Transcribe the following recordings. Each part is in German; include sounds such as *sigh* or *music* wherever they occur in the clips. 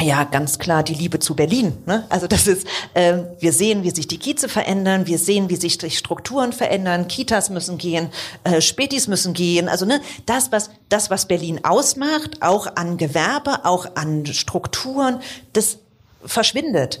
ja, ganz klar die Liebe zu Berlin. Ne? Also das ist, äh, wir sehen, wie sich die Kieze verändern, wir sehen, wie sich die Strukturen verändern, Kitas müssen gehen, äh, Spätis müssen gehen. Also ne, das, was das, was Berlin ausmacht, auch an Gewerbe, auch an Strukturen, das verschwindet.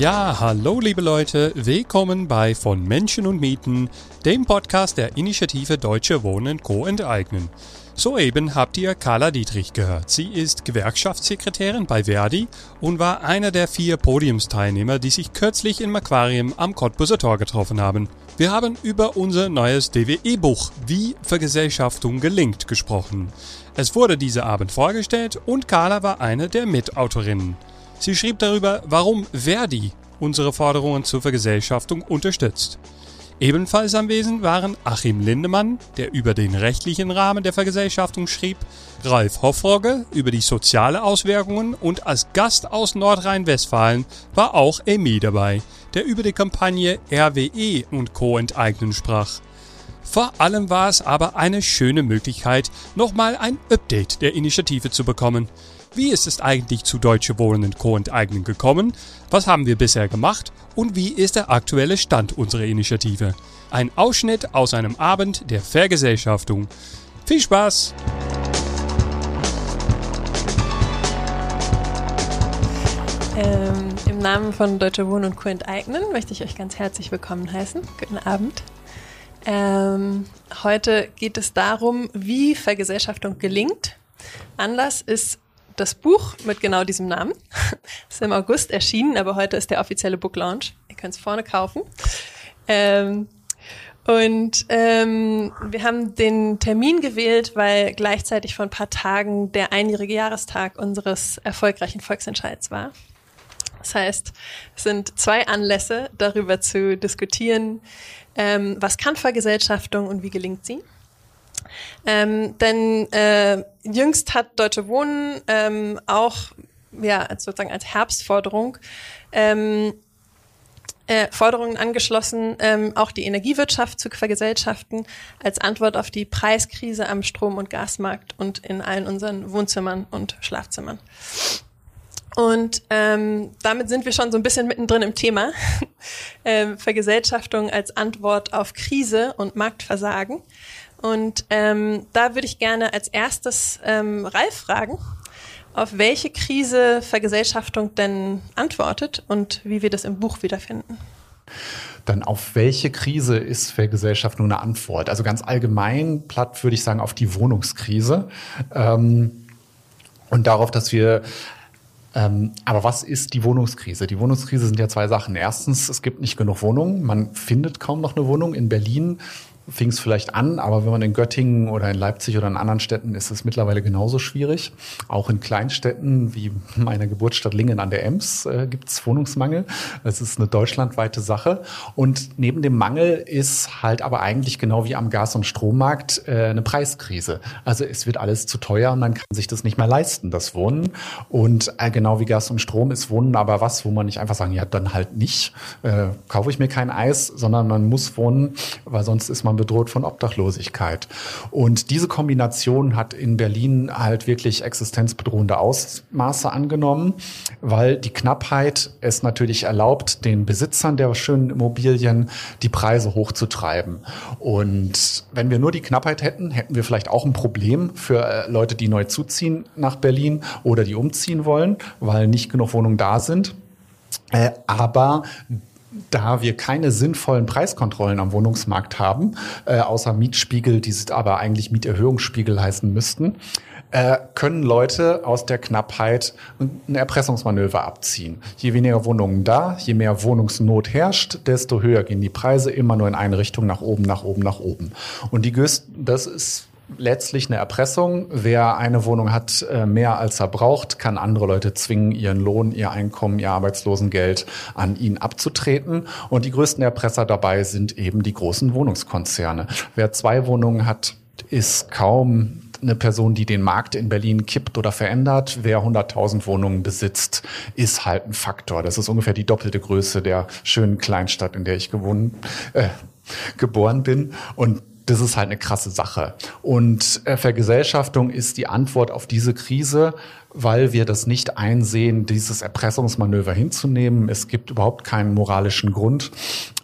Ja, hallo liebe Leute, willkommen bei Von Menschen und Mieten, dem Podcast der Initiative Deutsche Wohnen Co. enteignen. Soeben habt ihr Carla Dietrich gehört. Sie ist Gewerkschaftssekretärin bei Verdi und war einer der vier Podiumsteilnehmer, die sich kürzlich im Aquarium am Cottbuser Tor getroffen haben. Wir haben über unser neues DWE-Buch Wie Vergesellschaftung gelingt gesprochen. Es wurde dieser Abend vorgestellt und Carla war eine der Mitautorinnen. Sie schrieb darüber, warum Verdi unsere Forderungen zur Vergesellschaftung unterstützt. Ebenfalls anwesend waren Achim Lindemann, der über den rechtlichen Rahmen der Vergesellschaftung schrieb, Ralf Hoffrogge über die soziale Auswirkungen und als Gast aus Nordrhein-Westfalen war auch Emi dabei, der über die Kampagne RWE und Co. enteignen sprach. Vor allem war es aber eine schöne Möglichkeit, nochmal ein Update der Initiative zu bekommen. Wie ist es eigentlich zu Deutsche Wohnen Co. enteignen gekommen? Was haben wir bisher gemacht? Und wie ist der aktuelle Stand unserer Initiative? Ein Ausschnitt aus einem Abend der Vergesellschaftung. Viel Spaß! Ähm, Im Namen von Deutsche Wohnen und Co. enteignen möchte ich euch ganz herzlich willkommen heißen. Guten Abend. Ähm, heute geht es darum, wie Vergesellschaftung gelingt. Anlass ist das Buch mit genau diesem Namen. *laughs* ist im August erschienen, aber heute ist der offizielle Book Launch. Ihr könnt es vorne kaufen. Ähm, und ähm, wir haben den Termin gewählt, weil gleichzeitig vor ein paar Tagen der einjährige Jahrestag unseres erfolgreichen Volksentscheids war. Das heißt, es sind zwei Anlässe, darüber zu diskutieren, ähm, was kann Vergesellschaftung und wie gelingt sie. Ähm, denn äh, jüngst hat Deutsche Wohnen ähm, auch ja sozusagen als Herbstforderung ähm, äh, Forderungen angeschlossen, ähm, auch die Energiewirtschaft zu vergesellschaften als Antwort auf die Preiskrise am Strom- und Gasmarkt und in allen unseren Wohnzimmern und Schlafzimmern. Und ähm, damit sind wir schon so ein bisschen mittendrin im Thema. *laughs* ähm, Vergesellschaftung als Antwort auf Krise und Marktversagen. Und ähm, da würde ich gerne als erstes ähm, Ralf fragen, auf welche Krise Vergesellschaftung denn antwortet und wie wir das im Buch wiederfinden. Dann auf welche Krise ist Vergesellschaftung eine Antwort? Also ganz allgemein, platt würde ich sagen, auf die Wohnungskrise ähm, und darauf, dass wir ähm, aber was ist die Wohnungskrise? Die Wohnungskrise sind ja zwei Sachen. Erstens, es gibt nicht genug Wohnungen. Man findet kaum noch eine Wohnung. In Berlin fing es vielleicht an, aber wenn man in Göttingen oder in Leipzig oder in anderen Städten ist es mittlerweile genauso schwierig. Auch in Kleinstädten wie meiner Geburtsstadt Lingen an der Ems äh, gibt es Wohnungsmangel. Das ist eine deutschlandweite Sache. Und neben dem Mangel ist halt aber eigentlich genau wie am Gas- und Strommarkt äh, eine Preiskrise. Also es wird alles zu teuer und man kann sich das nicht mehr leisten, das Wohnen. Und äh, genau wie Gas und Strom ist Wohnen aber was, wo man nicht einfach sagen, ja, dann halt nicht, äh, kaufe ich mir kein Eis, sondern man muss wohnen, weil sonst ist man bedroht von Obdachlosigkeit. Und diese Kombination hat in Berlin halt wirklich existenzbedrohende Ausmaße angenommen, weil die Knappheit es natürlich erlaubt, den Besitzern der schönen Immobilien die Preise hochzutreiben. Und wenn wir nur die Knappheit hätten, hätten wir vielleicht auch ein Problem für äh, Leute, die neu zuziehen nach Berlin oder die umziehen wollen, weil nicht genug Wohnungen da sind. Äh, aber da wir keine sinnvollen Preiskontrollen am Wohnungsmarkt haben, äh, außer Mietspiegel, die aber eigentlich Mieterhöhungsspiegel heißen müssten, äh, können Leute aus der Knappheit ein Erpressungsmanöver abziehen. Je weniger Wohnungen da, je mehr Wohnungsnot herrscht, desto höher gehen die Preise immer nur in eine Richtung nach oben, nach oben, nach oben. Und die das ist letztlich eine Erpressung. Wer eine Wohnung hat, äh, mehr als er braucht, kann andere Leute zwingen, ihren Lohn, ihr Einkommen, ihr Arbeitslosengeld an ihn abzutreten. Und die größten Erpresser dabei sind eben die großen Wohnungskonzerne. Wer zwei Wohnungen hat, ist kaum eine Person, die den Markt in Berlin kippt oder verändert. Wer 100.000 Wohnungen besitzt, ist halt ein Faktor. Das ist ungefähr die doppelte Größe der schönen Kleinstadt, in der ich gewohnt, äh, geboren bin. Und das ist halt eine krasse Sache. Und äh, Vergesellschaftung ist die Antwort auf diese Krise, weil wir das nicht einsehen, dieses Erpressungsmanöver hinzunehmen. Es gibt überhaupt keinen moralischen Grund,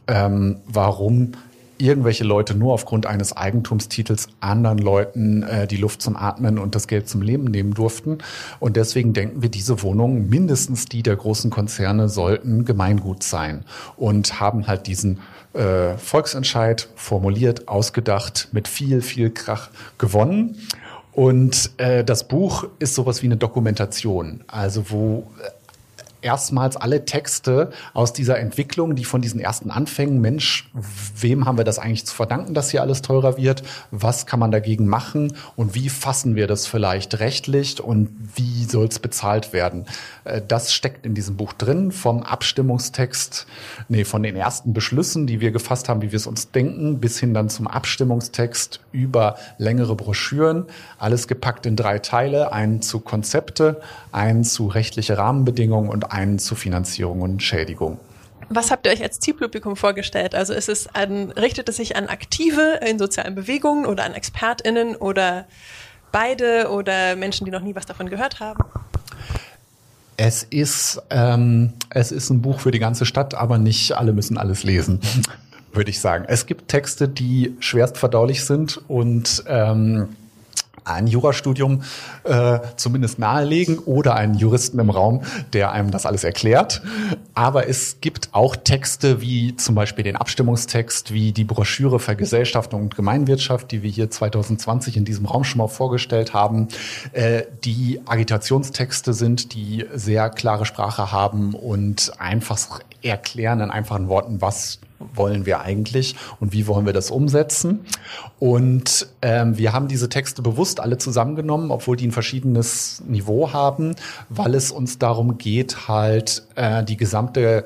ähm, warum irgendwelche Leute nur aufgrund eines Eigentumstitels anderen Leuten äh, die Luft zum Atmen und das Geld zum Leben nehmen durften. Und deswegen denken wir, diese Wohnungen, mindestens die der großen Konzerne, sollten Gemeingut sein und haben halt diesen äh, Volksentscheid formuliert, ausgedacht, mit viel, viel Krach gewonnen. Und äh, das Buch ist sowas wie eine Dokumentation, also wo erstmals alle Texte aus dieser Entwicklung, die von diesen ersten Anfängen, Mensch, wem haben wir das eigentlich zu verdanken, dass hier alles teurer wird? Was kann man dagegen machen? Und wie fassen wir das vielleicht rechtlich? Und wie soll es bezahlt werden? Äh, das steckt in diesem Buch drin, vom Abstimmungstext, nee, von den ersten Beschlüssen, die wir gefasst haben, wie wir es uns denken, bis hin dann zum Abstimmungstext über längere Broschüren. Alles gepackt in drei Teile, einen zu Konzepte, einen zu rechtliche Rahmenbedingungen und einen zu Finanzierung und Schädigung. Was habt ihr euch als Zielpublikum vorgestellt? Also ist es an, richtet es sich an Aktive in sozialen Bewegungen oder an ExpertInnen oder beide oder Menschen, die noch nie was davon gehört haben? Es ist, ähm, es ist ein Buch für die ganze Stadt, aber nicht alle müssen alles lesen, *laughs* würde ich sagen. Es gibt Texte, die schwerst verdaulich sind und ähm, ein Jurastudium äh, zumindest nahelegen oder einen Juristen im Raum, der einem das alles erklärt. Aber es gibt auch Texte wie zum Beispiel den Abstimmungstext, wie die Broschüre Vergesellschaftung und Gemeinwirtschaft, die wir hier 2020 in diesem Raum schon mal vorgestellt haben, äh, die Agitationstexte sind, die sehr klare Sprache haben und einfach erklären in einfachen Worten, was wollen wir eigentlich und wie wollen wir das umsetzen. Und ähm, wir haben diese Texte bewusst alle zusammengenommen, obwohl die ein verschiedenes Niveau haben, weil es uns darum geht, halt äh, die gesamte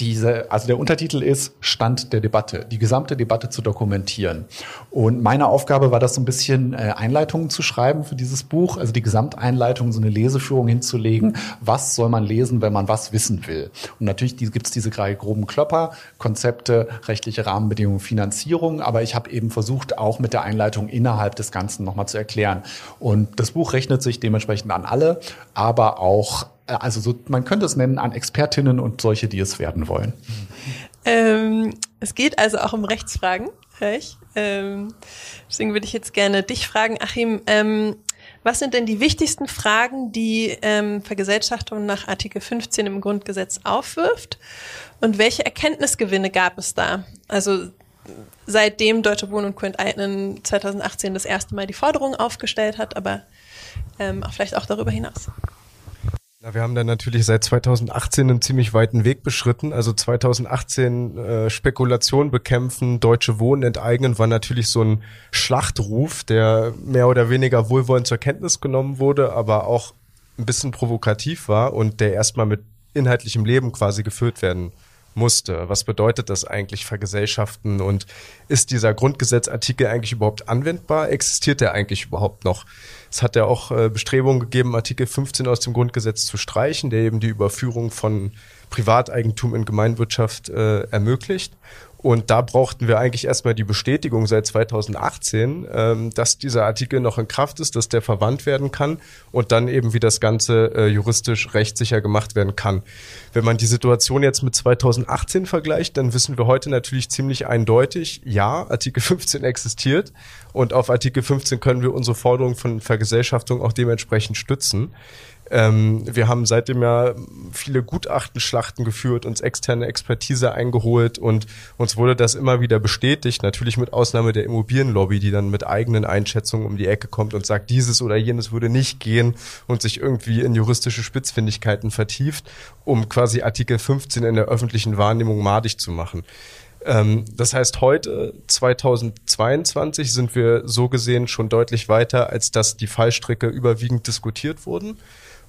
diese, also der Untertitel ist Stand der Debatte, die gesamte Debatte zu dokumentieren. Und meine Aufgabe war das so ein bisschen äh, Einleitungen zu schreiben für dieses Buch, also die Gesamteinleitung, so eine Leseführung hinzulegen. Was soll man lesen, wenn man was wissen will? Und natürlich gibt es diese drei groben Klöpper, Konzepte, rechtliche Rahmenbedingungen, Finanzierung. Aber ich habe eben versucht, auch mit der Einleitung innerhalb des Ganzen nochmal zu erklären. Und das Buch rechnet sich dementsprechend an alle, aber auch also so, man könnte es nennen an Expertinnen und solche, die es werden wollen. Ähm, es geht also auch um Rechtsfragen, höre ich. Ähm, deswegen würde ich jetzt gerne dich fragen, Achim, ähm, was sind denn die wichtigsten Fragen, die ähm, Vergesellschaftung nach Artikel 15 im Grundgesetz aufwirft? Und welche Erkenntnisgewinne gab es da? Also seitdem Deutsche Wohnen und Co. enteignen 2018 das erste Mal die Forderung aufgestellt hat, aber ähm, auch vielleicht auch darüber hinaus. Na, wir haben dann natürlich seit 2018 einen ziemlich weiten Weg beschritten. Also 2018 äh, Spekulation bekämpfen, Deutsche Wohnen enteignen war natürlich so ein Schlachtruf, der mehr oder weniger wohlwollend zur Kenntnis genommen wurde, aber auch ein bisschen provokativ war und der erstmal mit inhaltlichem Leben quasi gefüllt werden musste. Was bedeutet das eigentlich vergesellschaften und ist dieser Grundgesetzartikel eigentlich überhaupt anwendbar? Existiert der eigentlich überhaupt noch? Es hat ja auch äh, Bestrebungen gegeben, Artikel 15 aus dem Grundgesetz zu streichen, der eben die Überführung von Privateigentum in Gemeinwirtschaft äh, ermöglicht. Und da brauchten wir eigentlich erstmal die Bestätigung seit 2018, ähm, dass dieser Artikel noch in Kraft ist, dass der verwandt werden kann und dann eben wie das Ganze äh, juristisch rechtssicher gemacht werden kann. Wenn man die Situation jetzt mit 2018 vergleicht, dann wissen wir heute natürlich ziemlich eindeutig, ja, Artikel 15 existiert und auf Artikel 15 können wir unsere Forderung von Vergesellschaftung auch dementsprechend stützen. Ähm, wir haben seitdem ja viele Gutachtenschlachten geführt, uns externe Expertise eingeholt und uns wurde das immer wieder bestätigt, natürlich mit Ausnahme der Immobilienlobby, die dann mit eigenen Einschätzungen um die Ecke kommt und sagt, dieses oder jenes würde nicht gehen und sich irgendwie in juristische Spitzfindigkeiten vertieft, um quasi Artikel 15 in der öffentlichen Wahrnehmung madig zu machen. Ähm, das heißt, heute, 2022, sind wir so gesehen schon deutlich weiter, als dass die Fallstricke überwiegend diskutiert wurden.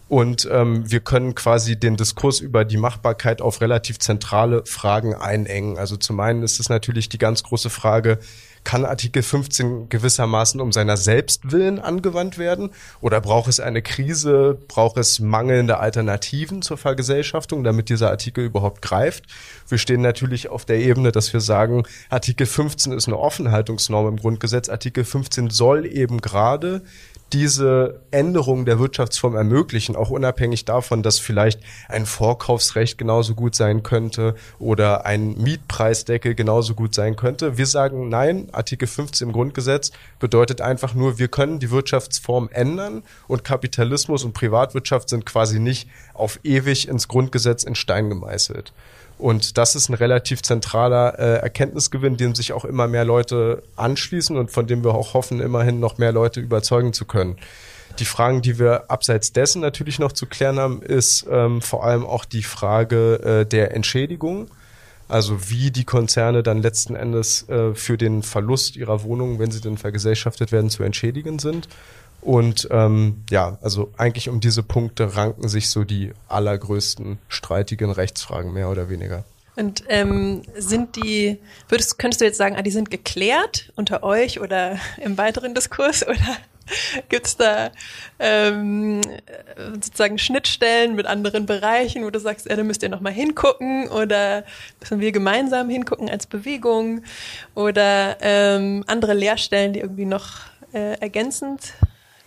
Und ähm, wir können quasi den Diskurs über die Machbarkeit auf relativ zentrale Fragen einengen. Also zum einen ist es natürlich die ganz große Frage, kann Artikel 15 gewissermaßen um seiner Selbstwillen angewandt werden? Oder braucht es eine Krise, braucht es mangelnde Alternativen zur Vergesellschaftung, damit dieser Artikel überhaupt greift? Wir stehen natürlich auf der Ebene, dass wir sagen, Artikel 15 ist eine Offenhaltungsnorm im Grundgesetz. Artikel 15 soll eben gerade diese Änderung der Wirtschaftsform ermöglichen, auch unabhängig davon, dass vielleicht ein Vorkaufsrecht genauso gut sein könnte oder ein Mietpreisdeckel genauso gut sein könnte. Wir sagen nein, Artikel 15 im Grundgesetz bedeutet einfach nur, wir können die Wirtschaftsform ändern und Kapitalismus und Privatwirtschaft sind quasi nicht auf ewig ins Grundgesetz in Stein gemeißelt. Und das ist ein relativ zentraler äh, Erkenntnisgewinn, dem sich auch immer mehr Leute anschließen und von dem wir auch hoffen, immerhin noch mehr Leute überzeugen zu können. Die Fragen, die wir abseits dessen natürlich noch zu klären haben, ist ähm, vor allem auch die Frage äh, der Entschädigung. Also wie die Konzerne dann letzten Endes äh, für den Verlust ihrer Wohnungen, wenn sie denn vergesellschaftet werden, zu entschädigen sind. Und ähm, ja, also eigentlich um diese Punkte ranken sich so die allergrößten streitigen Rechtsfragen, mehr oder weniger. Und ähm, sind die, würdest, könntest du jetzt sagen, ah, die sind geklärt unter euch oder *laughs* im weiteren Diskurs *laughs* oder gibt es da ähm, sozusagen Schnittstellen mit anderen Bereichen, wo du sagst, ja, da müsst ihr nochmal hingucken oder müssen wir gemeinsam hingucken als Bewegung oder ähm, andere Lehrstellen, die irgendwie noch äh, ergänzend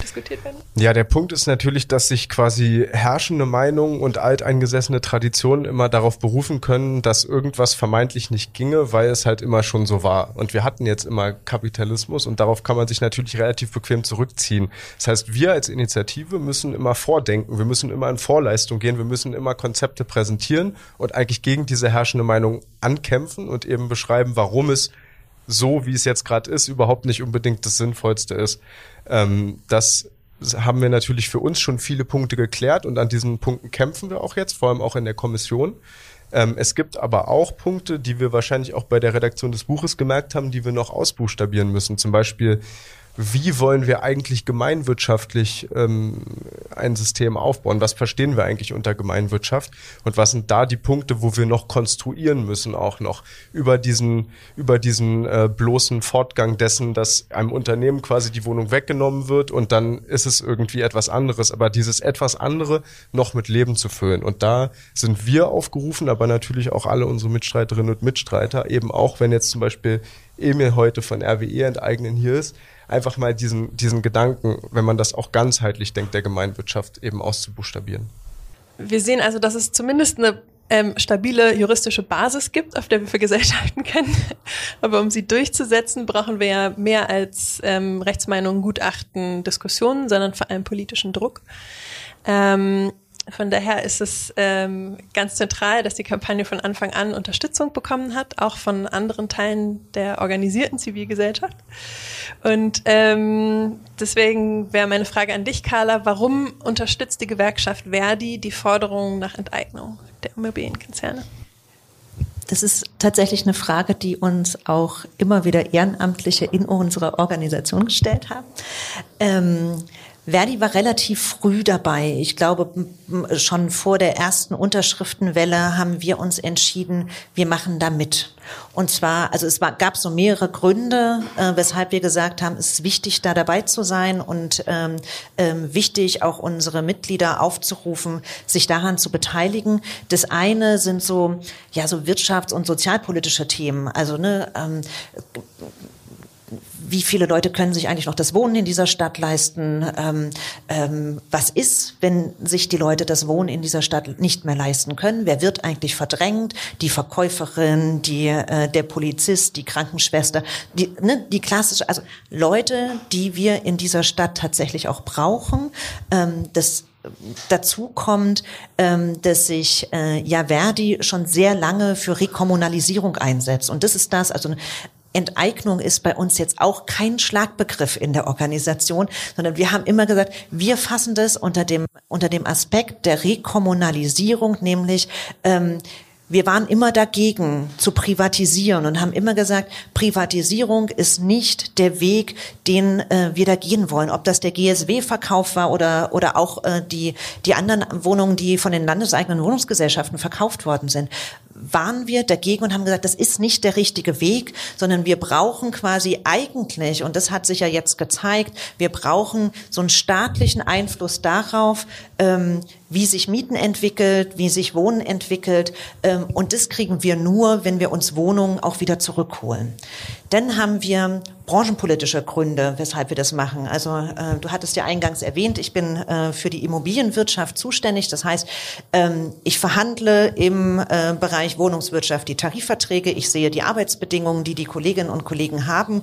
diskutiert werden? Ja, der Punkt ist natürlich, dass sich quasi herrschende Meinungen und alteingesessene Traditionen immer darauf berufen können, dass irgendwas vermeintlich nicht ginge, weil es halt immer schon so war. Und wir hatten jetzt immer Kapitalismus und darauf kann man sich natürlich relativ bequem zurückziehen. Das heißt, wir als Initiative müssen immer vordenken, wir müssen immer in Vorleistung gehen, wir müssen immer Konzepte präsentieren und eigentlich gegen diese herrschende Meinung ankämpfen und eben beschreiben, warum es so, wie es jetzt gerade ist, überhaupt nicht unbedingt das Sinnvollste ist. Ähm, das haben wir natürlich für uns schon viele Punkte geklärt und an diesen Punkten kämpfen wir auch jetzt, vor allem auch in der Kommission. Ähm, es gibt aber auch Punkte, die wir wahrscheinlich auch bei der Redaktion des Buches gemerkt haben, die wir noch ausbuchstabieren müssen. Zum Beispiel wie wollen wir eigentlich gemeinwirtschaftlich ähm, ein System aufbauen? Was verstehen wir eigentlich unter Gemeinwirtschaft? Und was sind da die Punkte, wo wir noch konstruieren müssen, auch noch über diesen, über diesen äh, bloßen Fortgang dessen, dass einem Unternehmen quasi die Wohnung weggenommen wird und dann ist es irgendwie etwas anderes. Aber dieses etwas andere noch mit Leben zu füllen. Und da sind wir aufgerufen, aber natürlich auch alle unsere Mitstreiterinnen und Mitstreiter, eben auch wenn jetzt zum Beispiel Emil heute von RWE enteignen hier ist, einfach mal diesen, diesen Gedanken, wenn man das auch ganzheitlich denkt, der Gemeinwirtschaft eben auszubuchstabieren. Wir sehen also, dass es zumindest eine ähm, stabile juristische Basis gibt, auf der wir vergesellschaften *laughs* können. Aber um sie durchzusetzen, brauchen wir ja mehr als ähm, Rechtsmeinungen, Gutachten, Diskussionen, sondern vor allem politischen Druck. Ähm, von daher ist es ähm, ganz zentral, dass die Kampagne von Anfang an Unterstützung bekommen hat, auch von anderen Teilen der organisierten Zivilgesellschaft. Und ähm, deswegen wäre meine Frage an dich, Carla, warum unterstützt die Gewerkschaft Verdi die Forderung nach Enteignung der Immobilienkonzerne? Das ist tatsächlich eine Frage, die uns auch immer wieder Ehrenamtliche in unserer Organisation gestellt haben. Ähm, Verdi war relativ früh dabei. Ich glaube, schon vor der ersten Unterschriftenwelle haben wir uns entschieden, wir machen da mit. Und zwar, also es war, gab so mehrere Gründe, äh, weshalb wir gesagt haben, es ist wichtig, da dabei zu sein und ähm, ähm, wichtig, auch unsere Mitglieder aufzurufen, sich daran zu beteiligen. Das eine sind so, ja, so wirtschafts- und sozialpolitische Themen. Also, ne, ähm, wie viele Leute können sich eigentlich noch das Wohnen in dieser Stadt leisten? Ähm, ähm, was ist, wenn sich die Leute das Wohnen in dieser Stadt nicht mehr leisten können? Wer wird eigentlich verdrängt? Die Verkäuferin, die, äh, der Polizist, die Krankenschwester, die, ne, die klassische, also Leute, die wir in dieser Stadt tatsächlich auch brauchen. Ähm, das Dazu kommt, ähm, dass sich äh, ja Verdi schon sehr lange für Rekommunalisierung einsetzt. Und das ist das, also Enteignung ist bei uns jetzt auch kein Schlagbegriff in der Organisation, sondern wir haben immer gesagt, wir fassen das unter dem, unter dem Aspekt der Rekommunalisierung, nämlich ähm, wir waren immer dagegen zu privatisieren und haben immer gesagt, Privatisierung ist nicht der Weg, den äh, wir da gehen wollen. Ob das der GSW-Verkauf war oder, oder auch äh, die, die anderen Wohnungen, die von den landeseigenen Wohnungsgesellschaften verkauft worden sind waren wir dagegen und haben gesagt, das ist nicht der richtige Weg, sondern wir brauchen quasi eigentlich, und das hat sich ja jetzt gezeigt, wir brauchen so einen staatlichen Einfluss darauf, ähm, wie sich Mieten entwickelt, wie sich Wohnen entwickelt. Ähm, und das kriegen wir nur, wenn wir uns Wohnungen auch wieder zurückholen. Dann haben wir branchenpolitische Gründe, weshalb wir das machen. Also äh, du hattest ja eingangs erwähnt, ich bin äh, für die Immobilienwirtschaft zuständig. Das heißt, ähm, ich verhandle im äh, Bereich Wohnungswirtschaft die Tarifverträge. Ich sehe die Arbeitsbedingungen, die die Kolleginnen und Kollegen haben.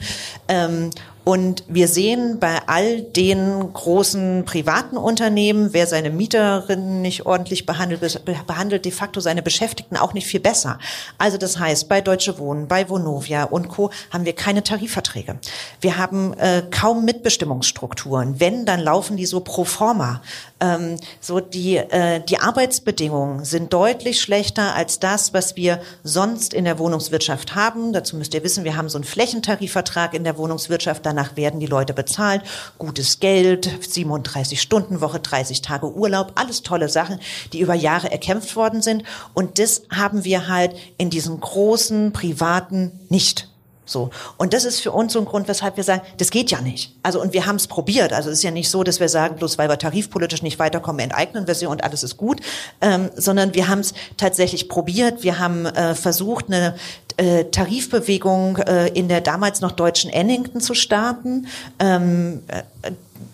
Ähm, und wir sehen bei all den großen privaten Unternehmen, wer seine Mieterinnen nicht ordentlich behandelt, behandelt de facto seine Beschäftigten auch nicht viel besser. Also das heißt, bei Deutsche Wohnen, bei Vonovia und Co. haben wir keine Tarifverträge. Wir haben äh, kaum Mitbestimmungsstrukturen. Wenn, dann laufen die so pro forma. Ähm, so die, äh, die Arbeitsbedingungen sind deutlich schlechter als das, was wir sonst in der Wohnungswirtschaft haben. Dazu müsst ihr wissen, wir haben so einen Flächentarifvertrag in der Wohnungswirtschaft. Danach werden die Leute bezahlt. Gutes Geld, 37 Stunden Woche, 30 Tage Urlaub, alles tolle Sachen, die über Jahre erkämpft worden sind. Und das haben wir halt in diesen großen privaten nicht. So. Und das ist für uns so ein Grund, weshalb wir sagen, das geht ja nicht. Also, und wir haben es probiert. Also, es ist ja nicht so, dass wir sagen, bloß weil wir tarifpolitisch nicht weiterkommen, enteignen wir sie und alles ist gut, ähm, sondern wir haben es tatsächlich probiert. Wir haben äh, versucht, eine äh, Tarifbewegung äh, in der damals noch deutschen Ennington zu starten. Ähm, äh,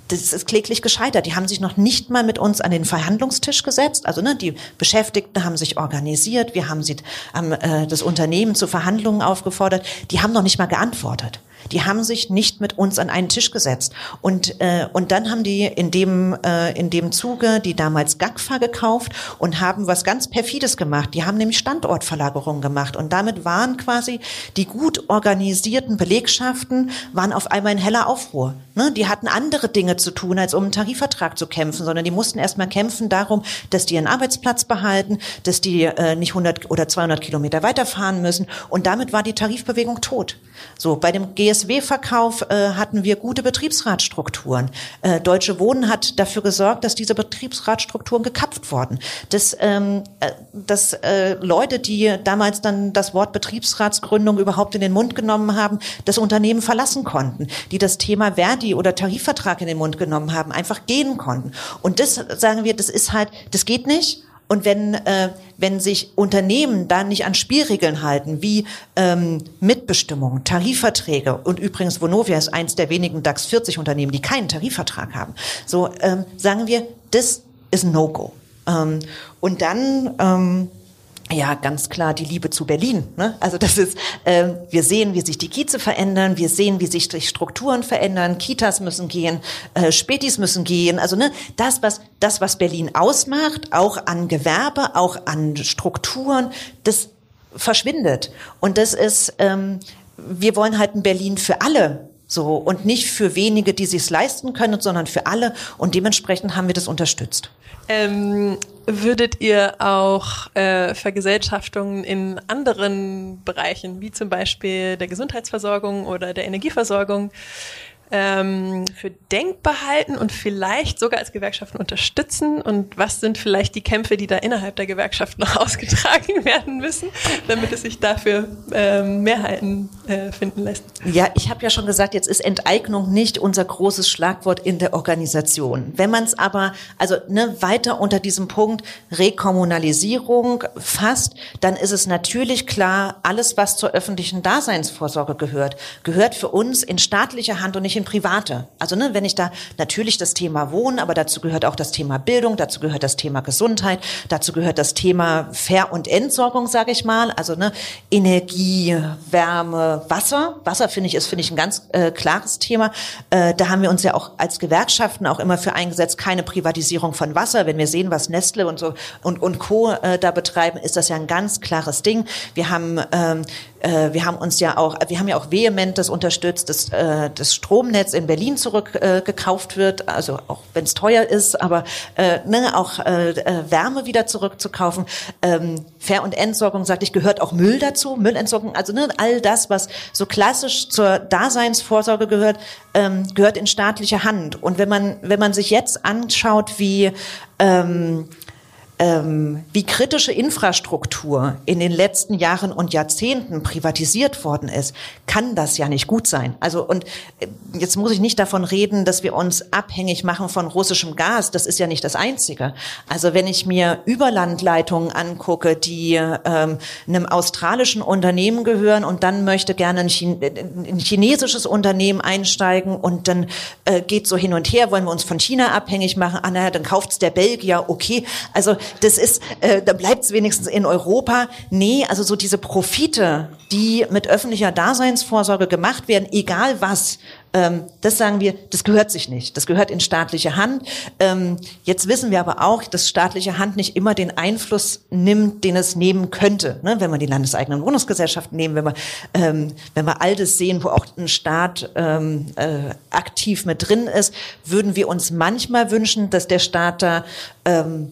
das ist kläglich gescheitert. Die haben sich noch nicht mal mit uns an den Verhandlungstisch gesetzt. Also ne, die Beschäftigten haben sich organisiert, wir haben sie, haben, äh, das Unternehmen zu Verhandlungen aufgefordert. Die haben noch nicht mal geantwortet. Die haben sich nicht mit uns an einen Tisch gesetzt. Und, äh, und dann haben die in dem, äh, in dem Zuge die damals GAGFA gekauft und haben was ganz Perfides gemacht. Die haben nämlich Standortverlagerungen gemacht. Und damit waren quasi die gut organisierten Belegschaften, waren auf einmal in heller Aufruhr. Ne? Die hatten andere Dinge zu tun, als um einen Tarifvertrag zu kämpfen, sondern die mussten erstmal kämpfen darum, dass die ihren Arbeitsplatz behalten, dass die äh, nicht 100 oder 200 Kilometer weiterfahren müssen. Und damit war die Tarifbewegung tot. So, bei dem GSW-Verkauf äh, hatten wir gute Betriebsratstrukturen. Äh, Deutsche Wohnen hat dafür gesorgt, dass diese Betriebsratstrukturen gekappt wurden. Dass, ähm, äh, dass äh, Leute, die damals dann das Wort Betriebsratsgründung überhaupt in den Mund genommen haben, das Unternehmen verlassen konnten, die das Thema Verdi oder Tarifvertrag in den Mund genommen haben, einfach gehen konnten. Und das sagen wir, das ist halt, das geht nicht. Und wenn, äh, wenn sich Unternehmen da nicht an Spielregeln halten, wie ähm, Mitbestimmung, Tarifverträge, und übrigens Vonovia ist eins der wenigen DAX 40 Unternehmen, die keinen Tarifvertrag haben, so ähm, sagen wir, das ist No-Go. Ähm, und dann ähm, ja, ganz klar die Liebe zu Berlin. Ne? Also das ist, äh, wir sehen, wie sich die Kieze verändern, wir sehen, wie sich die Strukturen verändern, Kitas müssen gehen, äh, Spätis müssen gehen. Also ne, das, was das, was Berlin ausmacht, auch an Gewerbe, auch an Strukturen, das verschwindet. Und das ist, ähm, wir wollen halt ein Berlin für alle. So, und nicht für wenige, die sich's leisten können, sondern für alle. Und dementsprechend haben wir das unterstützt. Ähm, würdet ihr auch äh, Vergesellschaftungen in anderen Bereichen, wie zum Beispiel der Gesundheitsversorgung oder der Energieversorgung, ähm, für denkbar halten und vielleicht sogar als Gewerkschaften unterstützen? Und was sind vielleicht die Kämpfe, die da innerhalb der Gewerkschaft *laughs* noch ausgetragen werden müssen, damit es sich dafür ähm, Mehrheiten äh, finden lässt? Ja, ich habe ja schon gesagt, jetzt ist Enteignung nicht unser großes Schlagwort in der Organisation. Wenn man es aber also ne, weiter unter diesem Punkt Rekommunalisierung fasst, dann ist es natürlich klar, alles, was zur öffentlichen Daseinsvorsorge gehört, gehört für uns in staatlicher Hand und nicht in private. Also ne, wenn ich da natürlich das Thema Wohnen, aber dazu gehört auch das Thema Bildung, dazu gehört das Thema Gesundheit, dazu gehört das Thema Ver- und Entsorgung, sage ich mal. Also ne, Energie, Wärme, Wasser. Wasser finde ich ist finde ich ein ganz äh, klares Thema. Äh, da haben wir uns ja auch als Gewerkschaften auch immer für eingesetzt, keine Privatisierung von Wasser. Wenn wir sehen, was Nestle und so und und Co. Äh, da betreiben, ist das ja ein ganz klares Ding. Wir haben ähm, äh, wir haben uns ja auch, wir haben ja auch vehement das unterstützt, dass äh, das Stromnetz in Berlin zurückgekauft äh, wird, also auch wenn es teuer ist, aber äh, ne, auch äh, äh, Wärme wieder zurückzukaufen. Ähm, Fair- und Entsorgung, sagte ich, gehört auch Müll dazu, Müllentsorgung, also ne, all das, was so klassisch zur Daseinsvorsorge gehört, ähm, gehört in staatliche Hand. Und wenn man, wenn man sich jetzt anschaut, wie ähm, ähm, wie kritische Infrastruktur in den letzten Jahren und Jahrzehnten privatisiert worden ist, kann das ja nicht gut sein. Also und äh, jetzt muss ich nicht davon reden, dass wir uns abhängig machen von russischem Gas. Das ist ja nicht das Einzige. Also wenn ich mir Überlandleitungen angucke, die ähm, einem australischen Unternehmen gehören und dann möchte gerne ein, Chine ein chinesisches Unternehmen einsteigen und dann äh, geht so hin und her, wollen wir uns von China abhängig machen? Ah, naja, dann kauft's der Belgier, okay. Also das ist, äh, da bleibt es wenigstens in Europa. Nee, also so diese Profite, die mit öffentlicher Daseinsvorsorge gemacht werden, egal was, ähm, das sagen wir, das gehört sich nicht. Das gehört in staatliche Hand. Ähm, jetzt wissen wir aber auch, dass staatliche Hand nicht immer den Einfluss nimmt, den es nehmen könnte. Ne? Wenn wir die landeseigenen Wohnungsgesellschaften nehmen, wenn wir, ähm, wenn wir all das sehen, wo auch ein Staat ähm, äh, aktiv mit drin ist, würden wir uns manchmal wünschen, dass der Staat da ähm,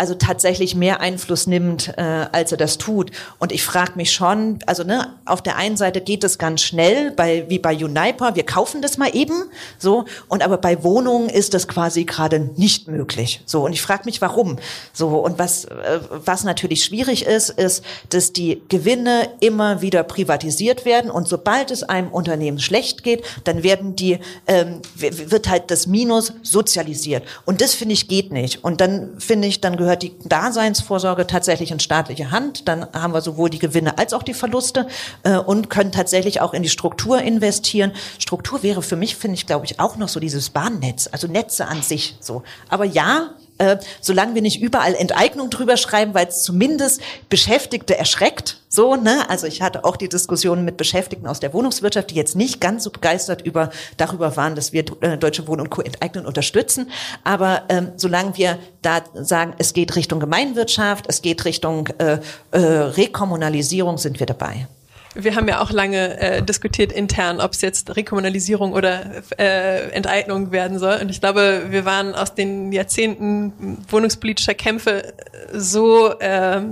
also tatsächlich mehr Einfluss nimmt, äh, als er das tut. Und ich frage mich schon, also ne, auf der einen Seite geht es ganz schnell, bei, wie bei Uniper, wir kaufen das mal eben, so, und aber bei Wohnungen ist das quasi gerade nicht möglich. So, und ich frage mich, warum. So, und was, äh, was natürlich schwierig ist, ist, dass die Gewinne immer wieder privatisiert werden und sobald es einem Unternehmen schlecht geht, dann werden die, ähm, wird halt das Minus sozialisiert. Und das finde ich geht nicht. Und dann finde ich, dann gehört gehört die Daseinsvorsorge tatsächlich in staatliche Hand. Dann haben wir sowohl die Gewinne als auch die Verluste äh, und können tatsächlich auch in die Struktur investieren. Struktur wäre für mich, finde ich, glaube ich, auch noch so dieses Bahnnetz, also Netze an sich so. Aber ja, äh, solange wir nicht überall Enteignung drüber schreiben, weil es zumindest Beschäftigte erschreckt. So, ne? Also ich hatte auch die Diskussion mit Beschäftigten aus der Wohnungswirtschaft, die jetzt nicht ganz so begeistert über darüber waren, dass wir äh, Deutsche Wohnen und Co. enteignen unterstützen. Aber ähm, solange wir da sagen, es geht Richtung Gemeinwirtschaft, es geht Richtung äh, äh, Rekommunalisierung, sind wir dabei. Wir haben ja auch lange äh, diskutiert intern, ob es jetzt Rekommunalisierung oder äh, Enteignung werden soll. Und ich glaube, wir waren aus den Jahrzehnten wohnungspolitischer Kämpfe so äh,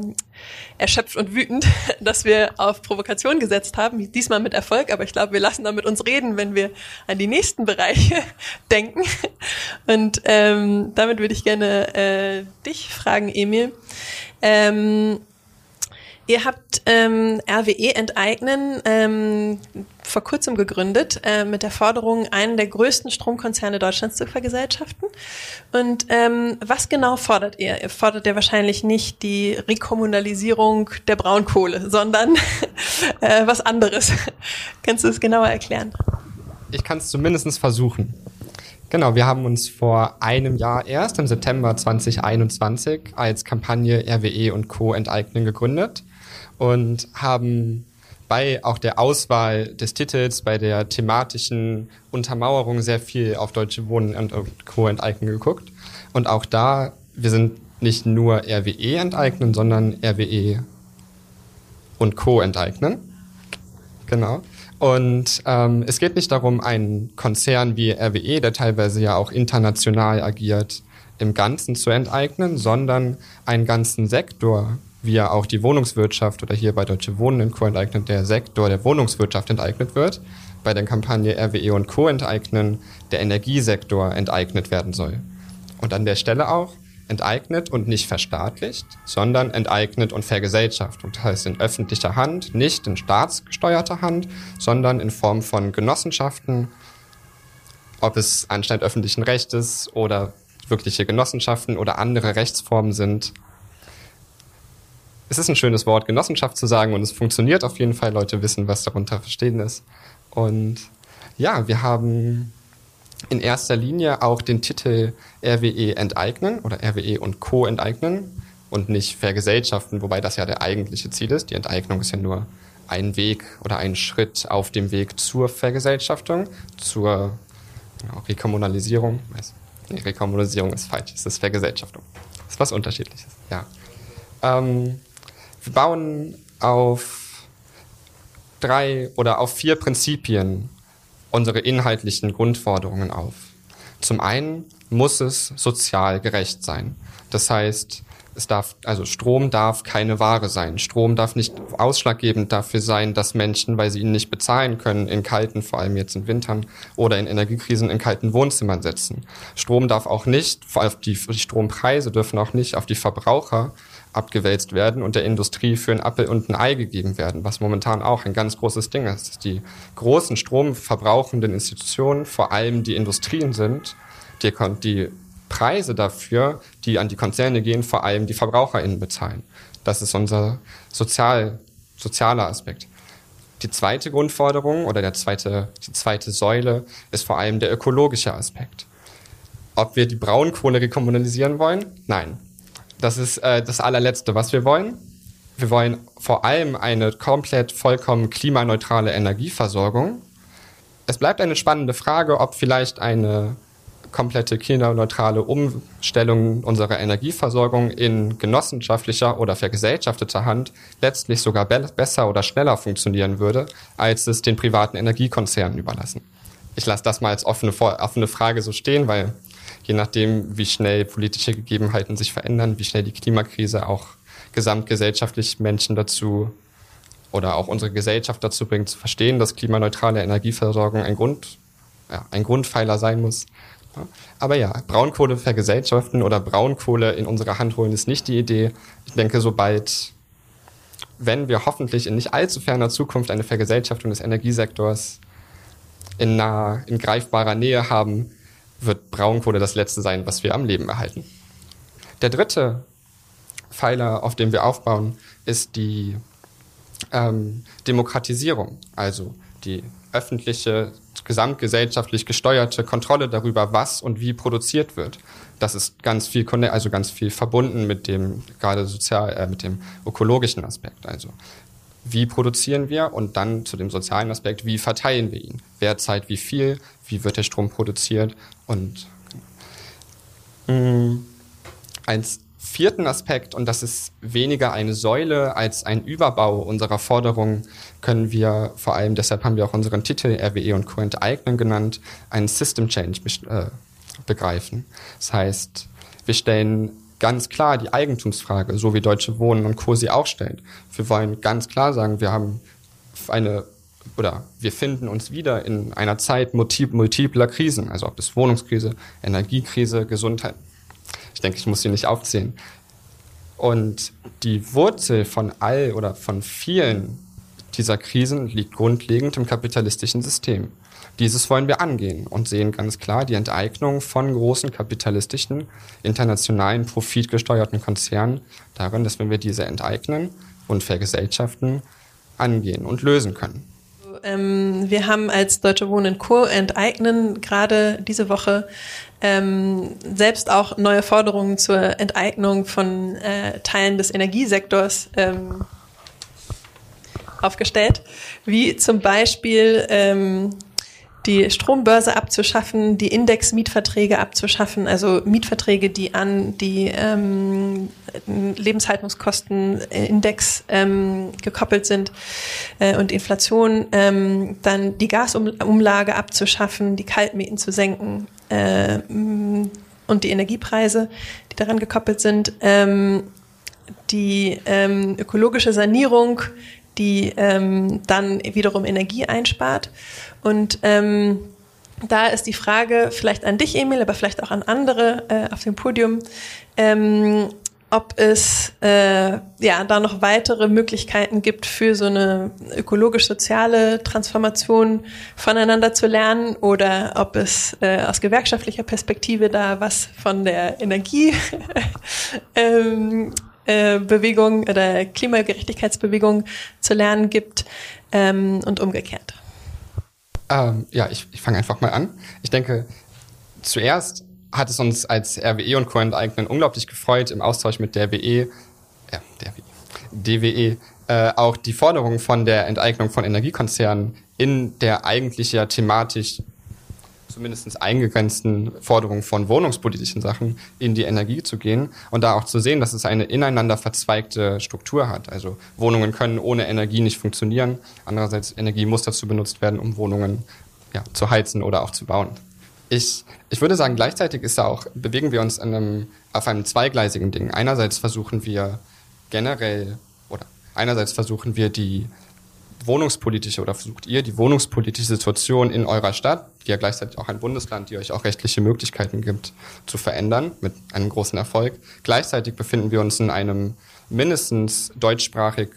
erschöpft und wütend, *laughs* dass wir auf Provokation gesetzt haben. Diesmal mit Erfolg, aber ich glaube, wir lassen damit uns reden, wenn wir an die nächsten Bereiche *laughs* denken. Und ähm, damit würde ich gerne äh, dich fragen, Emil. Ähm, Ihr habt ähm, RWE enteignen ähm, vor kurzem gegründet äh, mit der Forderung, einen der größten Stromkonzerne Deutschlands zu vergesellschaften. Und ähm, was genau fordert ihr? Ihr fordert ja wahrscheinlich nicht die Rekommunalisierung der Braunkohle, sondern *laughs* äh, was anderes. Kannst du es genauer erklären? Ich kann es zumindest versuchen. Genau, wir haben uns vor einem Jahr erst im September 2021 als Kampagne RWE und Co. enteignen gegründet und haben bei auch der Auswahl des Titels, bei der thematischen Untermauerung sehr viel auf Deutsche Wohnen und Co. enteignen geguckt. Und auch da, wir sind nicht nur RWE enteignen, sondern RWE und Co. enteignen. Genau. Und ähm, es geht nicht darum, einen Konzern wie RWE, der teilweise ja auch international agiert, im Ganzen zu enteignen, sondern einen ganzen Sektor wie ja auch die Wohnungswirtschaft oder hier bei Deutsche Wohnen in Co. enteignet, der Sektor der Wohnungswirtschaft enteignet wird, bei der Kampagne RWE und Co. enteignen, der Energiesektor enteignet werden soll. Und an der Stelle auch enteignet und nicht verstaatlicht, sondern enteignet und vergesellschaftet. Das heißt in öffentlicher Hand, nicht in staatsgesteuerter Hand, sondern in Form von Genossenschaften, ob es anscheinend öffentlichen Rechtes oder wirkliche Genossenschaften oder andere Rechtsformen sind, es ist ein schönes Wort, Genossenschaft zu sagen und es funktioniert auf jeden Fall. Leute wissen, was darunter verstehen ist. Und ja, wir haben in erster Linie auch den Titel RWE enteignen oder RWE und Co. enteignen und nicht vergesellschaften, wobei das ja der eigentliche Ziel ist. Die Enteignung ist ja nur ein Weg oder ein Schritt auf dem Weg zur Vergesellschaftung, zur Rekommunalisierung. Nee, Rekommunalisierung ist falsch, es ist Vergesellschaftung. Das ist was Unterschiedliches, ja. Ähm, wir bauen auf drei oder auf vier Prinzipien unsere inhaltlichen Grundforderungen auf. Zum einen muss es sozial gerecht sein. Das heißt, es darf, also Strom darf keine Ware sein. Strom darf nicht ausschlaggebend dafür sein, dass Menschen, weil sie ihn nicht bezahlen können, in kalten, vor allem jetzt in Wintern oder in Energiekrisen in kalten Wohnzimmern sitzen. Strom darf auch nicht, vor allem die, Strompreise dürfen auch nicht auf die Verbraucher abgewälzt werden und der Industrie für ein Appel und ein Ei gegeben werden, was momentan auch ein ganz großes Ding ist. Dass die großen stromverbrauchenden Institutionen, vor allem die Industrien sind, die, die Preise dafür, die an die Konzerne gehen, vor allem die VerbraucherInnen bezahlen. Das ist unser sozial, sozialer Aspekt. Die zweite Grundforderung oder der zweite, die zweite Säule ist vor allem der ökologische Aspekt. Ob wir die Braunkohle rekommunalisieren wollen? Nein. Das ist äh, das allerletzte, was wir wollen. Wir wollen vor allem eine komplett vollkommen klimaneutrale Energieversorgung. Es bleibt eine spannende Frage, ob vielleicht eine komplette klimaneutrale Umstellung unserer Energieversorgung in genossenschaftlicher oder vergesellschafteter Hand letztlich sogar be besser oder schneller funktionieren würde, als es den privaten Energiekonzernen überlassen. Ich lasse das mal als offene, offene Frage so stehen, weil je nachdem, wie schnell politische Gegebenheiten sich verändern, wie schnell die Klimakrise auch gesamtgesellschaftlich Menschen dazu oder auch unsere Gesellschaft dazu bringt, zu verstehen, dass klimaneutrale Energieversorgung ein Grund, ja, ein Grundpfeiler sein muss, aber ja, Braunkohle vergesellschaften oder Braunkohle in unsere Hand holen ist nicht die Idee. Ich denke, sobald, wenn wir hoffentlich in nicht allzu ferner Zukunft eine Vergesellschaftung des Energiesektors in naher, in greifbarer Nähe haben, wird Braunkohle das Letzte sein, was wir am Leben erhalten. Der dritte Pfeiler, auf dem wir aufbauen, ist die ähm, Demokratisierung, also die öffentliche gesamtgesellschaftlich gesteuerte Kontrolle darüber, was und wie produziert wird. Das ist ganz viel, also ganz viel verbunden mit dem gerade sozial, äh, mit dem ökologischen Aspekt. Also wie produzieren wir und dann zu dem sozialen Aspekt, wie verteilen wir ihn? Wer zahlt wie viel? Wie wird der Strom produziert? Und mm, als vierten Aspekt, und das ist weniger eine Säule als ein Überbau unserer Forderungen, können wir vor allem, deshalb haben wir auch unseren Titel RWE und Co. enteignen genannt, einen System Change äh, begreifen. Das heißt, wir stellen ganz klar die Eigentumsfrage, so wie Deutsche Wohnen und Co. sie auch stellt. Wir wollen ganz klar sagen, wir haben eine oder wir finden uns wieder in einer Zeit multipler Krisen, also ob es Wohnungskrise, Energiekrise, Gesundheit, ich denke, ich muss sie nicht aufzählen. Und die Wurzel von all oder von vielen dieser Krisen liegt grundlegend im kapitalistischen System. Dieses wollen wir angehen und sehen ganz klar die Enteignung von großen kapitalistischen, internationalen, profitgesteuerten Konzernen darin, dass wenn wir diese enteignen und vergesellschaften, angehen und lösen können. Ähm, wir haben als Deutsche Wohnen Co. enteignen gerade diese Woche ähm, selbst auch neue Forderungen zur Enteignung von äh, Teilen des Energiesektors ähm, aufgestellt, wie zum Beispiel ähm, die Strombörse abzuschaffen, die Index-Mietverträge abzuschaffen, also Mietverträge, die an die ähm, Lebenshaltungskostenindex ähm, gekoppelt sind äh, und Inflation, ähm, dann die Gasumlage abzuschaffen, die Kaltmieten zu senken äh, und die Energiepreise, die daran gekoppelt sind, ähm, die ähm, ökologische Sanierung, die ähm, dann wiederum Energie einspart. Und ähm, da ist die Frage vielleicht an dich, Emil, aber vielleicht auch an andere äh, auf dem Podium, ähm, ob es äh, ja da noch weitere Möglichkeiten gibt für so eine ökologisch-soziale Transformation voneinander zu lernen oder ob es äh, aus gewerkschaftlicher Perspektive da was von der Energie *laughs* ähm, äh, Bewegung oder Klimagerechtigkeitsbewegung zu lernen gibt ähm, und umgekehrt. Ähm, ja, ich, ich fange einfach mal an. Ich denke, zuerst hat es uns als RWE und Co. enteignen unglaublich gefreut, im Austausch mit der WE, ja, der WE, DWE, äh, auch die Forderung von der Enteignung von Energiekonzernen in der eigentlich ja thematisch zumindest eingegrenzten Forderungen von wohnungspolitischen Sachen in die Energie zu gehen und da auch zu sehen, dass es eine ineinander verzweigte Struktur hat. Also Wohnungen können ohne Energie nicht funktionieren. Andererseits Energie muss dazu benutzt werden, um Wohnungen ja, zu heizen oder auch zu bauen. Ich, ich würde sagen, gleichzeitig ist da auch, bewegen wir uns einem, auf einem zweigleisigen Ding. Einerseits versuchen wir generell oder einerseits versuchen wir die wohnungspolitische oder versucht ihr die wohnungspolitische Situation in eurer Stadt, die ja gleichzeitig auch ein Bundesland, die euch auch rechtliche Möglichkeiten gibt, zu verändern mit einem großen Erfolg. Gleichzeitig befinden wir uns in einem mindestens deutschsprachig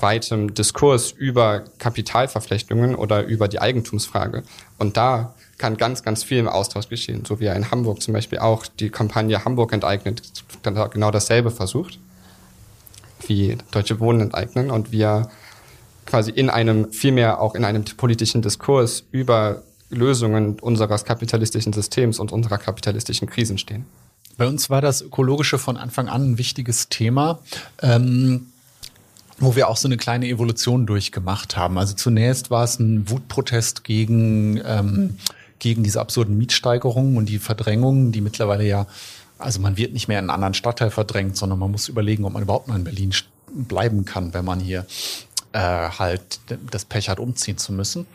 weitem Diskurs über Kapitalverflechtungen oder über die Eigentumsfrage. Und da kann ganz, ganz viel im Austausch geschehen, so wie er in Hamburg zum Beispiel auch die Kampagne Hamburg enteignet genau dasselbe versucht, wie Deutsche Wohnen enteignen und wir quasi in einem, vielmehr auch in einem politischen Diskurs über Lösungen unseres kapitalistischen Systems und unserer kapitalistischen Krisen stehen. Bei uns war das Ökologische von Anfang an ein wichtiges Thema. Ähm wo wir auch so eine kleine Evolution durchgemacht haben. Also zunächst war es ein Wutprotest gegen, ähm, gegen diese absurden Mietsteigerungen und die Verdrängungen, die mittlerweile ja, also man wird nicht mehr in einen anderen Stadtteil verdrängt, sondern man muss überlegen, ob man überhaupt noch in Berlin bleiben kann, wenn man hier äh, halt das Pech hat, umziehen zu müssen.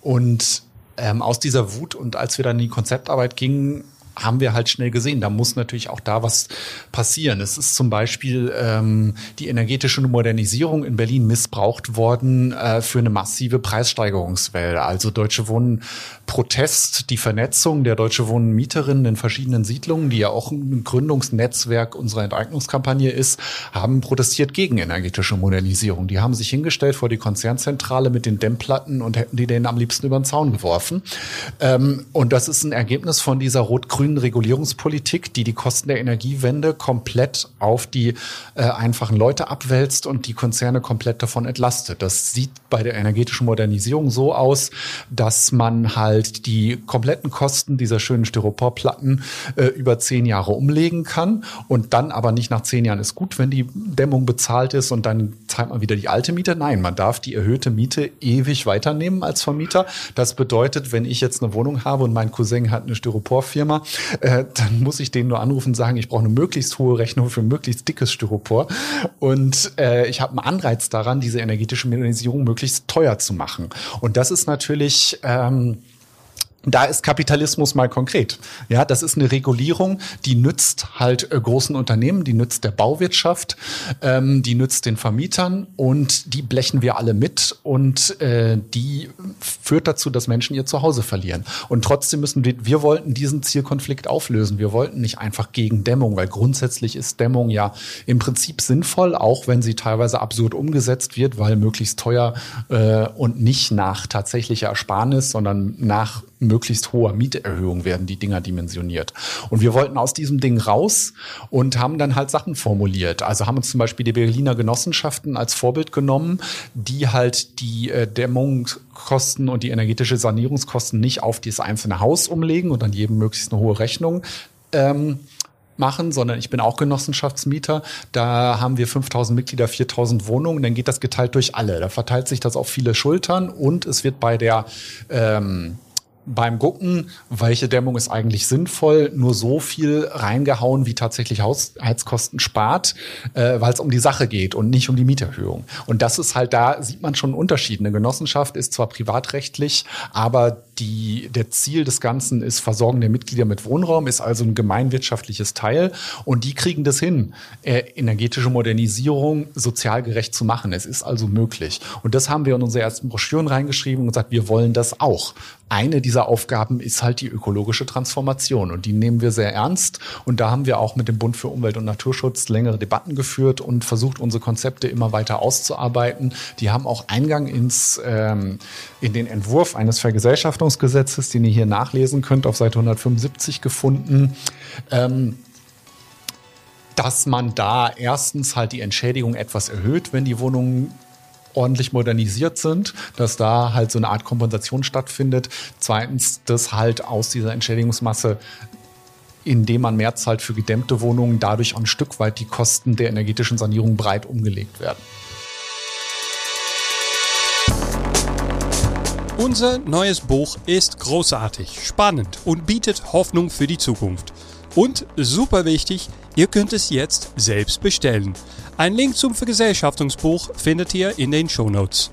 Und ähm, aus dieser Wut und als wir dann in die Konzeptarbeit gingen, haben wir halt schnell gesehen, da muss natürlich auch da was passieren. Es ist zum Beispiel ähm, die energetische Modernisierung in Berlin missbraucht worden äh, für eine massive Preissteigerungswelle. Also Deutsche Wohnen Protest, die Vernetzung der Deutsche Wohnen Mieterinnen in verschiedenen Siedlungen, die ja auch ein Gründungsnetzwerk unserer Enteignungskampagne ist, haben protestiert gegen energetische Modernisierung. Die haben sich hingestellt vor die Konzernzentrale mit den Dämmplatten und hätten die denen am liebsten über den Zaun geworfen. Ähm, und das ist ein Ergebnis von dieser rot-grünen grünen Regulierungspolitik, die die Kosten der Energiewende komplett auf die äh, einfachen Leute abwälzt und die Konzerne komplett davon entlastet. Das sieht bei der energetischen Modernisierung so aus, dass man halt die kompletten Kosten dieser schönen Styroporplatten äh, über zehn Jahre umlegen kann und dann aber nicht nach zehn Jahren ist gut, wenn die Dämmung bezahlt ist und dann zahlt man wieder die alte Miete. Nein, man darf die erhöhte Miete ewig weiternehmen als Vermieter. Das bedeutet, wenn ich jetzt eine Wohnung habe und mein Cousin hat eine Styroporfirma, äh, dann muss ich den nur anrufen und sagen, ich brauche eine möglichst hohe Rechnung für möglichst dickes Styropor. Und äh, ich habe einen Anreiz daran, diese energetische Modernisierung möglichst teuer zu machen. Und das ist natürlich ähm, da ist Kapitalismus mal konkret. Ja, das ist eine Regulierung, die nützt halt äh, großen Unternehmen, die nützt der Bauwirtschaft, ähm, die nützt den Vermietern und die blechen wir alle mit und äh, die führt dazu, dass Menschen ihr Zuhause verlieren. Und trotzdem müssen wir, wir wollten diesen Zielkonflikt auflösen. Wir wollten nicht einfach gegen Dämmung, weil grundsätzlich ist Dämmung ja im Prinzip sinnvoll, auch wenn sie teilweise absurd umgesetzt wird, weil möglichst teuer äh, und nicht nach tatsächlicher Ersparnis, sondern nach möglichst hoher Mieterhöhung werden die Dinger dimensioniert. Und wir wollten aus diesem Ding raus und haben dann halt Sachen formuliert. Also haben uns zum Beispiel die Berliner Genossenschaften als Vorbild genommen, die halt die äh, Dämmungskosten und die energetische Sanierungskosten nicht auf das einzelne Haus umlegen und dann jedem möglichst eine hohe Rechnung ähm, machen, sondern ich bin auch Genossenschaftsmieter. Da haben wir 5000 Mitglieder, 4000 Wohnungen. Dann geht das geteilt durch alle. Da verteilt sich das auf viele Schultern und es wird bei der ähm, beim Gucken, welche Dämmung ist eigentlich sinnvoll, nur so viel reingehauen, wie tatsächlich Hausheizkosten spart, äh, weil es um die Sache geht und nicht um die Mieterhöhung. Und das ist halt, da sieht man schon einen Unterschied. Eine Genossenschaft ist zwar privatrechtlich, aber die, der Ziel des Ganzen ist Versorgung der Mitglieder mit Wohnraum, ist also ein gemeinwirtschaftliches Teil. Und die kriegen das hin, äh, energetische Modernisierung sozial gerecht zu machen. Es ist also möglich. Und das haben wir in unsere ersten Broschüren reingeschrieben und gesagt, wir wollen das auch eine dieser Aufgaben ist halt die ökologische Transformation und die nehmen wir sehr ernst und da haben wir auch mit dem Bund für Umwelt und Naturschutz längere Debatten geführt und versucht, unsere Konzepte immer weiter auszuarbeiten. Die haben auch Eingang ins, ähm, in den Entwurf eines Vergesellschaftungsgesetzes, den ihr hier nachlesen könnt, auf Seite 175 gefunden. Ähm, dass man da erstens halt die Entschädigung etwas erhöht, wenn die Wohnungen ordentlich modernisiert sind, dass da halt so eine Art Kompensation stattfindet. Zweitens, dass halt aus dieser Entschädigungsmasse indem man mehr zahlt für gedämmte Wohnungen, dadurch ein Stück weit die Kosten der energetischen Sanierung breit umgelegt werden. Unser neues Buch ist großartig, spannend und bietet Hoffnung für die Zukunft. Und super wichtig, ihr könnt es jetzt selbst bestellen. Ein Link zum Vergesellschaftungsbuch findet ihr in den Shownotes.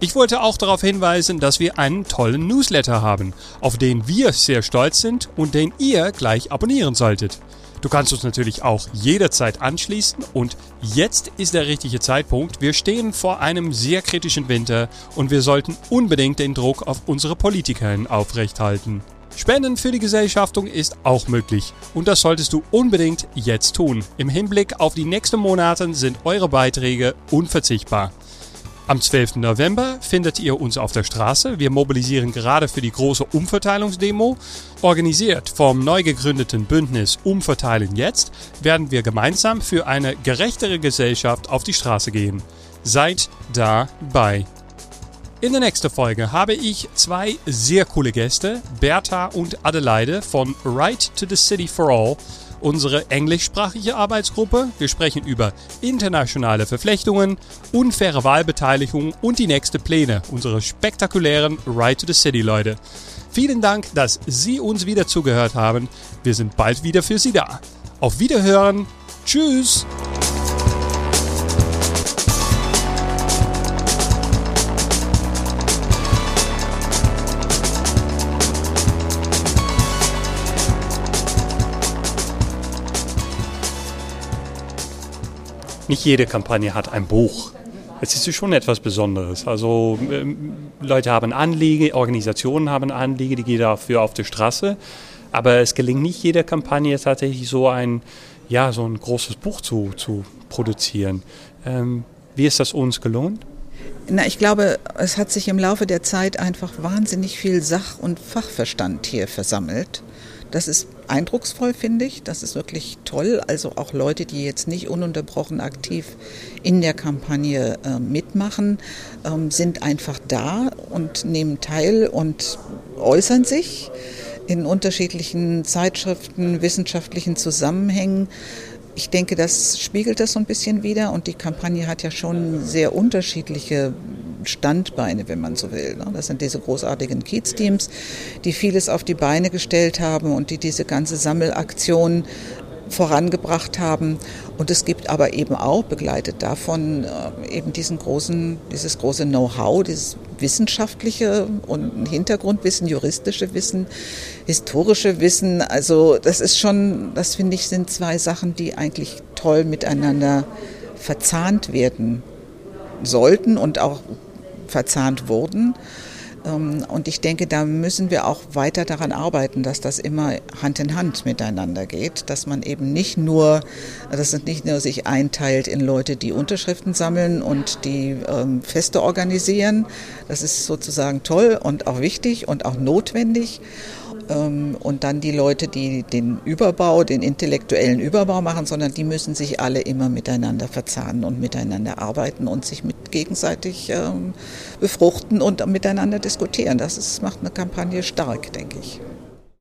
Ich wollte auch darauf hinweisen, dass wir einen tollen Newsletter haben, auf den wir sehr stolz sind und den ihr gleich abonnieren solltet. Du kannst uns natürlich auch jederzeit anschließen und jetzt ist der richtige Zeitpunkt. Wir stehen vor einem sehr kritischen Winter und wir sollten unbedingt den Druck auf unsere Politikerinnen aufrechthalten. Spenden für die Gesellschaftung ist auch möglich und das solltest du unbedingt jetzt tun. Im Hinblick auf die nächsten Monate sind eure Beiträge unverzichtbar. Am 12. November findet ihr uns auf der Straße. Wir mobilisieren gerade für die große Umverteilungsdemo. Organisiert vom neu gegründeten Bündnis Umverteilen jetzt werden wir gemeinsam für eine gerechtere Gesellschaft auf die Straße gehen. Seid dabei. In der nächsten Folge habe ich zwei sehr coole Gäste, Bertha und Adelaide von Right to the City for All unsere englischsprachige Arbeitsgruppe. Wir sprechen über internationale Verflechtungen, unfaire Wahlbeteiligung und die nächsten Pläne unserer spektakulären Ride to the City Leute. Vielen Dank, dass Sie uns wieder zugehört haben. Wir sind bald wieder für Sie da. Auf Wiederhören. Tschüss. Nicht jede Kampagne hat ein Buch. Es ist schon etwas Besonderes. Also ähm, Leute haben Anliegen, Organisationen haben Anliegen, die gehen dafür auf die Straße. Aber es gelingt nicht jeder Kampagne tatsächlich so ein, ja, so ein großes Buch zu, zu produzieren. Ähm, wie ist das uns gelohnt? Na, ich glaube, es hat sich im Laufe der Zeit einfach wahnsinnig viel Sach- und Fachverstand hier versammelt. Das ist eindrucksvoll, finde ich. Das ist wirklich toll. Also auch Leute, die jetzt nicht ununterbrochen aktiv in der Kampagne äh, mitmachen, ähm, sind einfach da und nehmen teil und äußern sich in unterschiedlichen Zeitschriften, wissenschaftlichen Zusammenhängen ich denke, das spiegelt das so ein bisschen wider und die Kampagne hat ja schon sehr unterschiedliche Standbeine, wenn man so will. Ne? Das sind diese großartigen Kiez-Teams, die vieles auf die Beine gestellt haben und die diese ganze Sammelaktion vorangebracht haben. Und es gibt aber eben auch, begleitet davon, äh, eben diesen großen, dieses große Know-how, dieses wissenschaftliche und Hintergrundwissen, juristische Wissen, historische Wissen. Also das ist schon, das finde ich, sind zwei Sachen, die eigentlich toll miteinander verzahnt werden sollten und auch verzahnt wurden. Ähm, und ich denke, da müssen wir auch weiter daran arbeiten, dass das immer Hand in Hand miteinander geht, dass man eben nicht nur, dass es nicht nur sich einteilt in Leute, die Unterschriften sammeln und die ähm, Feste organisieren. Das ist sozusagen toll und auch wichtig und auch notwendig. Ähm, und dann die Leute, die den Überbau, den intellektuellen Überbau machen, sondern die müssen sich alle immer miteinander verzahnen und miteinander arbeiten und sich mit gegenseitig ähm, befruchten und miteinander diskutieren. Das ist, macht eine Kampagne stark, denke ich.